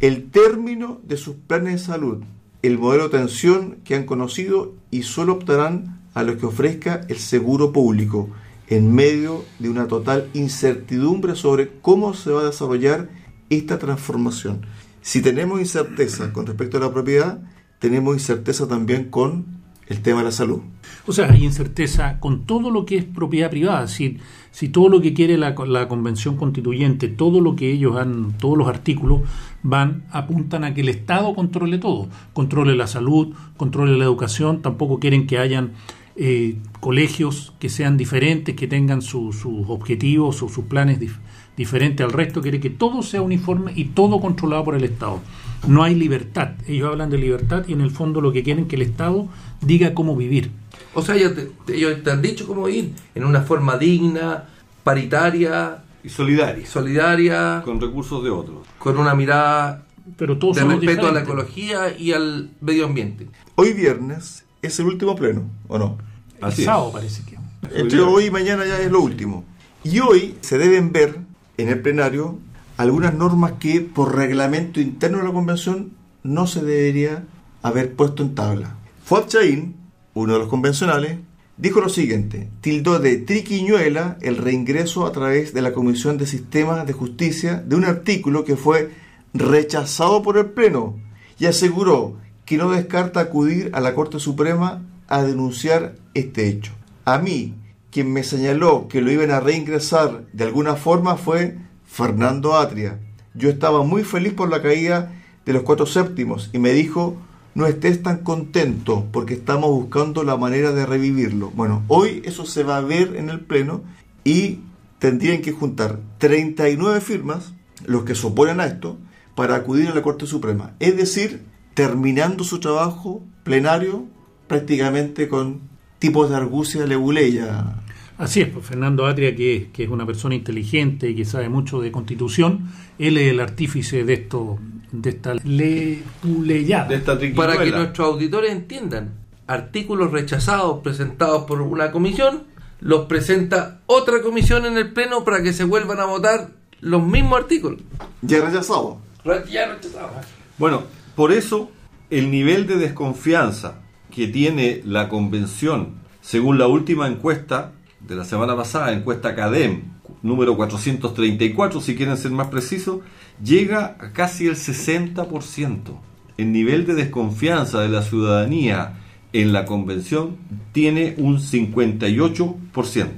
el término de sus planes de salud, el modelo de atención que han conocido y solo optarán a los que ofrezca el seguro público, en medio de una total incertidumbre sobre cómo se va a desarrollar esta transformación. Si tenemos incerteza con respecto a la propiedad, tenemos incerteza también con el tema de la salud. O sea, hay incerteza con todo lo que es propiedad privada. Si, si todo lo que quiere la, la convención constituyente, todo lo que ellos han, todos los artículos van, apuntan a que el Estado controle todo. Controle la salud, controle la educación. Tampoco quieren que hayan eh, colegios que sean diferentes, que tengan su- sus objetivos o sus planes dif- diferentes al resto. Quiere que todo sea uniforme y todo controlado por el Estado. No hay libertad. Ellos hablan de libertad y en el fondo lo que quieren es que el Estado diga cómo vivir. O sea, ellos te, ellos te han dicho cómo ir en una forma digna, paritaria, Y solidaria. solidaria, Con recursos de otros. con una mirada Pero todos de respeto a la ecología y al medio ambiente. Hoy viernes es el último pleno, ¿o no? El es. sábado parece que. Entre hoy y mañana ya es lo último. Y hoy se deben ver en el plenario algunas normas que por reglamento interno de la convención no se debería haber puesto en tabla. Fuad Chaín, uno de los convencionales, dijo lo siguiente, tildó de triquiñuela el reingreso a través de la Comisión de Sistemas de Justicia de un artículo que fue rechazado por el Pleno y aseguró que no descarta acudir a la Corte Suprema a denunciar este hecho. A mí, quien me señaló que lo iban a reingresar de alguna forma fue Fernando Atria. Yo estaba muy feliz por la caída de los cuatro séptimos y me dijo, no estés tan contento porque estamos buscando la manera de revivirlo. Bueno, hoy eso se va a ver en el Pleno y tendrían que juntar 39 firmas, los que se oponen a esto, para acudir a la Corte Suprema. Es decir, terminando su trabajo plenario prácticamente con tipos de argucia leguleya. Así es, pues Fernando Atria, que, que es una persona inteligente y que sabe mucho de constitución, él es el artífice de esto, de esta letuleyada. De esta. Para que nuestros auditores entiendan, artículos rechazados presentados por una comisión, los presenta otra comisión en el Pleno para que se vuelvan a votar los mismos artículos. Ya rechazado. Ya rechazados. Bueno, por eso el nivel de desconfianza que tiene la convención, según la última encuesta de la semana pasada, encuesta CADEM, número 434, si quieren ser más precisos, llega a casi el 60%. El nivel de desconfianza de la ciudadanía en la convención tiene un 58%.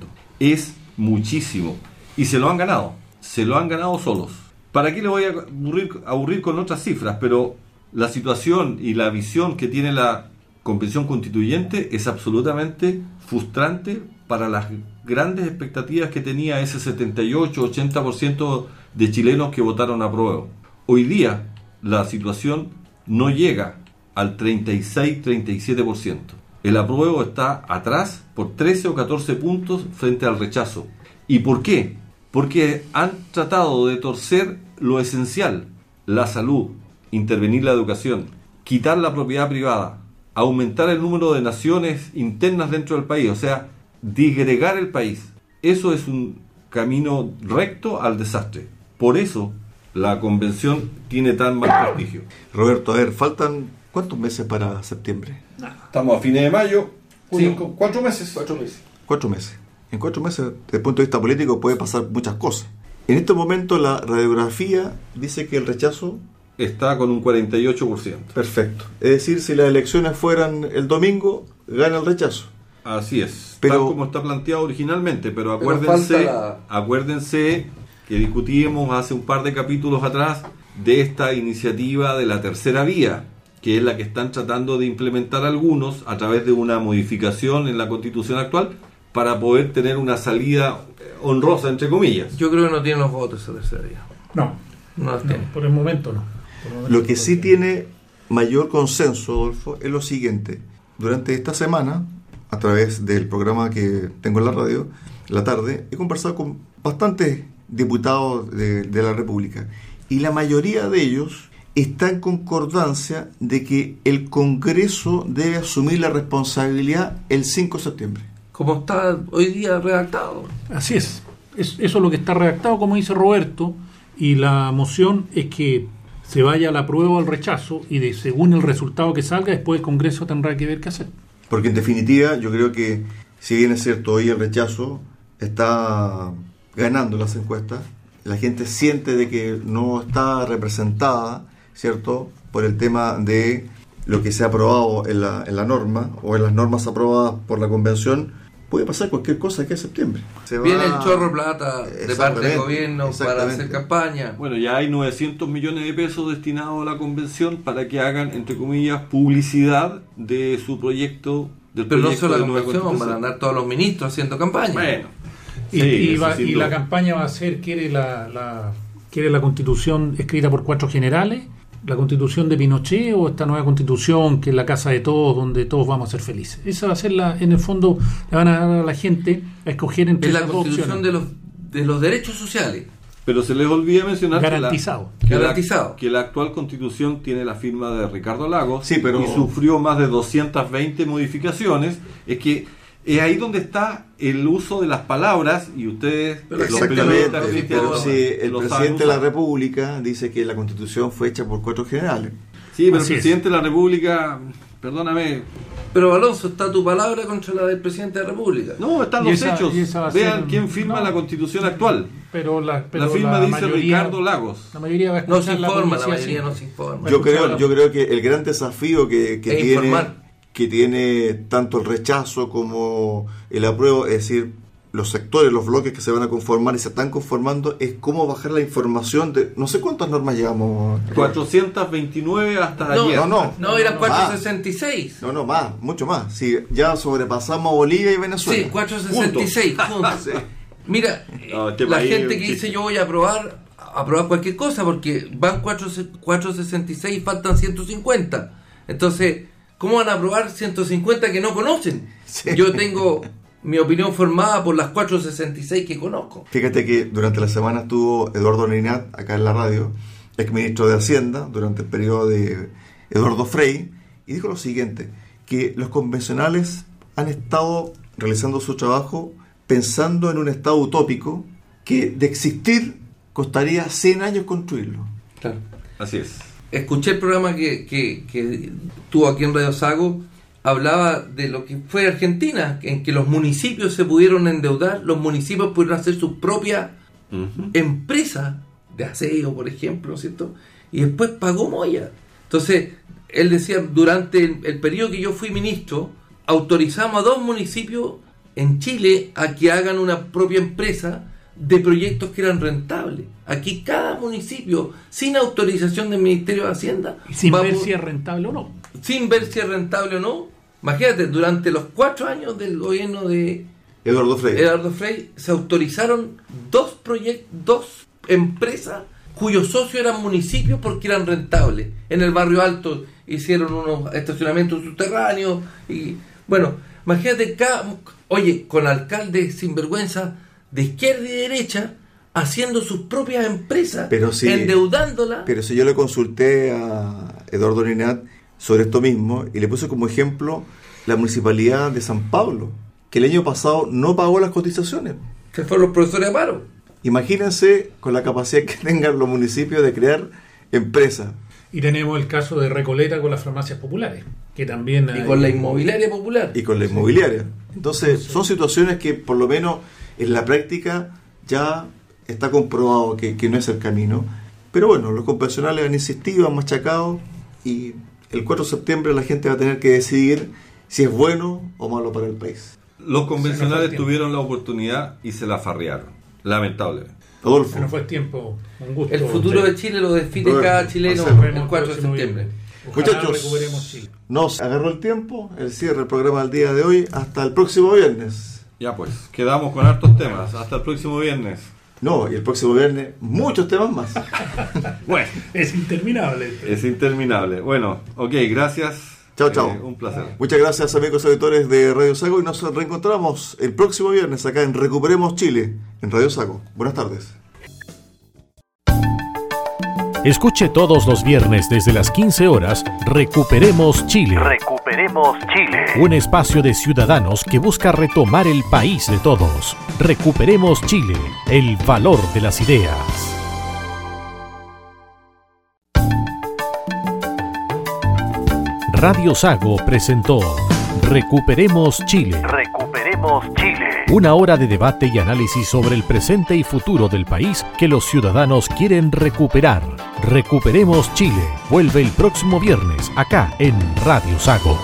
Es muchísimo. Y se lo han ganado. Se lo han ganado solos. ¿Para qué le voy a aburrir, aburrir con otras cifras? Pero la situación y la visión que tiene la convención constituyente es absolutamente frustrante para las grandes expectativas que tenía ese 78-80% de chilenos que votaron a prueba. Hoy día la situación no llega al 36-37%. El apruebo está atrás por 13 o 14 puntos frente al rechazo. ¿Y por qué? Porque han tratado de torcer lo esencial, la salud, intervenir la educación, quitar la propiedad privada, aumentar el número de naciones internas dentro del país, o sea, disgregar el país. Eso es un camino recto al desastre. Por eso la convención tiene tan mal prestigio. Roberto, a ver, faltan cuántos meses para septiembre? Estamos a fines de mayo, cinco, cuatro meses. Cuatro meses. Cuatro meses. En cuatro meses, desde el punto de vista político, puede pasar muchas cosas. En este momento la radiografía dice que el rechazo, Está con un 48%. perfecto. Es decir, si las elecciones fueran el domingo, gana el rechazo. Así es, Pero- tal como está planteado originalmente, pero Pero acuérdense, acuérdense que discutíamos hace un par de capítulos atrás de esta iniciativa de la tercera vía, que es la que están tratando de implementar algunos a través de una modificación en la constitución actual para poder tener una salida honrosa, entre comillas. Yo creo que no tienen los votos esa tercera vía. No, No no, por el momento no. Lo que sí tiene mayor consenso, Adolfo, es lo siguiente. Durante esta semana, a través del programa que tengo en la radio, la tarde, he conversado con bastantes diputados de, de la República y la mayoría de ellos está en concordancia de que el Congreso debe asumir la responsabilidad el 5 de septiembre. Como está hoy día redactado. Así es. Es- Eso es lo que está redactado, como dice Roberto, y la moción es que se vaya a la prueba o al rechazo y de según el resultado que salga, después el Congreso tendrá que ver qué hacer. Porque en definitiva yo creo que si bien es cierto hoy el rechazo está ganando las encuestas, la gente siente de que no está representada, ¿cierto? Por el tema de lo que se ha aprobado en la, en la norma o en las normas aprobadas por la convención, puede pasar cualquier cosa aquí en septiembre. Se Viene va- el chorro plata de parte del gobierno para hacer campaña. Bueno, ya hay 900 millones de pesos destinados a la convención para que hagan, entre comillas, publicidad de su proyecto. Del Pero no proyecto solo la convención, van a andar todos los ministros haciendo campaña. Bueno, Y, sí, y va- y la campaña va a ser, quiere la, la- quiere la constitución escrita por cuatro generales, la constitución de Pinochet o esta nueva constitución que es la casa de todos, donde todos vamos a ser felices. Esa va a ser la, en el fondo, le van a dar a la gente a escoger entre Es la constitución opciones. de los, de los derechos sociales. Pero se les olvida mencionar que la- Garantizado. que la- Garantizado. que la actual constitución tiene la firma de Ricardo Lagos Sí, pero- y sufrió más de 220 modificaciones. Es que es ahí donde está el uso de las palabras y ustedes, Pero los Exactamente, cristianos, pero si el presidente de la. República dice que la constitución fue hecha por cuatro generales. Sí, pero Así el es. presidente de la República, perdóname, Pero Alonso, está tu palabra contra la del presidente de la República. no, están los esa- hechos. Vean ser- quién firma no. la constitución actual. Pero la, pero la firma dice mayoría- Ricardo Lagos. La mayoría va a No se la informa, la mayoría sí. no se informa. Yo creo, yo creo que el gran desafío que, que tiene informar. Que tiene tanto el rechazo como el apruebo, es decir, los sectores, los bloques que se van a conformar y se están conformando, es cómo bajar la información de no sé cuántas normas llevamos. 429 hasta No, ayer. no, no. No, eran Ah. 466. No, no, más, mucho más. Si ya sobrepasamos a Bolivia y Venezuela. Sí, 466. puntos. Sí. Mira, No, este la gente que dice yo voy a aprobar, aprobar cualquier cosa porque van 4, 466 y faltan 150. Entonces, ¿cómo van a aprobar 150 que no conocen? Sí. Yo tengo mi opinión formada por las 466 que conozco. Fíjate que durante la semana estuvo Eduardo Ninat acá en la radio, ex ministro de Hacienda, durante el periodo de Eduardo Frei, y dijo lo siguiente, que los convencionales han estado realizando su trabajo pensando en un estado utópico que de existir costaría 100 años construirlo. Así es. Escuché el programa que, que, que tuvo aquí en Radio Sago, hablaba de lo que fue Argentina, en que los municipios se pudieron endeudar, los municipios pudieron hacer su propia empresa de aseo, por ejemplo, ¿no es cierto? Y después pagó Moya. Entonces, él decía, durante el, el periodo que yo fui ministro, autorizamos a dos municipios en Chile a que hagan una propia empresa de proyectos que eran rentables. Aquí cada municipio, sin autorización del Ministerio de Hacienda, Y sin va ver por- si es rentable o no. sin ver si es rentable o no. Imagínate, durante los cuatro años del gobierno de Eduardo Frei. Eduardo Frei se autorizaron dos proyectos, dos empresas cuyos socios eran municipios porque eran rentables. En el barrio alto hicieron unos estacionamientos subterráneos y bueno, imagínate cada, oye, con alcaldes sinvergüenza de izquierda y derecha haciendo sus propias empresas, Pero sí. endeudándolas. Pero si yo le consulté a Eduardo Ninat sobre esto mismo y le puse como ejemplo la municipalidad de San Pablo, que el año pasado no pagó las cotizaciones. Se fueron los profesores a paro. Imagínense con la capacidad que tengan los municipios de crear empresas. Y tenemos el caso de Recoleta con las farmacias populares, que también... Y hay- con la inmobiliaria popular. y con la inmobiliaria. Entonces, son situaciones que por lo menos en la práctica ya está comprobado que, que no es el camino. Pero bueno, los convencionales han insistido, han machacado y el 4 de septiembre la gente va a tener que decidir si es bueno o malo para el país. Los convencionales tuvieron la oportunidad y se la farrearon. Lamentablemente. Adolfo, Se nos fue el tiempo. Un gusto. El futuro de Chile lo define Roberto, cada chileno el 4 de septiembre. Muchachos. Chile. nos agarró el tiempo, el cierre del programa del día de hoy. Hasta el próximo viernes. Ya pues, quedamos con hartos temas. Hasta el próximo viernes. No, y el próximo viernes muchos temas más. Bueno, Es interminable. es interminable. Bueno, ok, gracias. Chao, chao. Eh, un placer. Muchas gracias amigos auditores de Radio Sago y nos reencontramos el próximo viernes acá en Recuperemos Chile, en Radio Sago. Buenas tardes. Escuche todos los viernes desde las 15 horas Recuperemos Chile, Recuperemos Chile. un espacio de ciudadanos que busca retomar el país de todos. Recuperemos Chile, el valor de las ideas. Radio Sago presentó Recuperemos Chile. Recuperemos Chile. Una hora de debate y análisis sobre el presente y futuro del país que los ciudadanos quieren recuperar. Recuperemos Chile. Vuelve el próximo viernes acá en Radio Sago.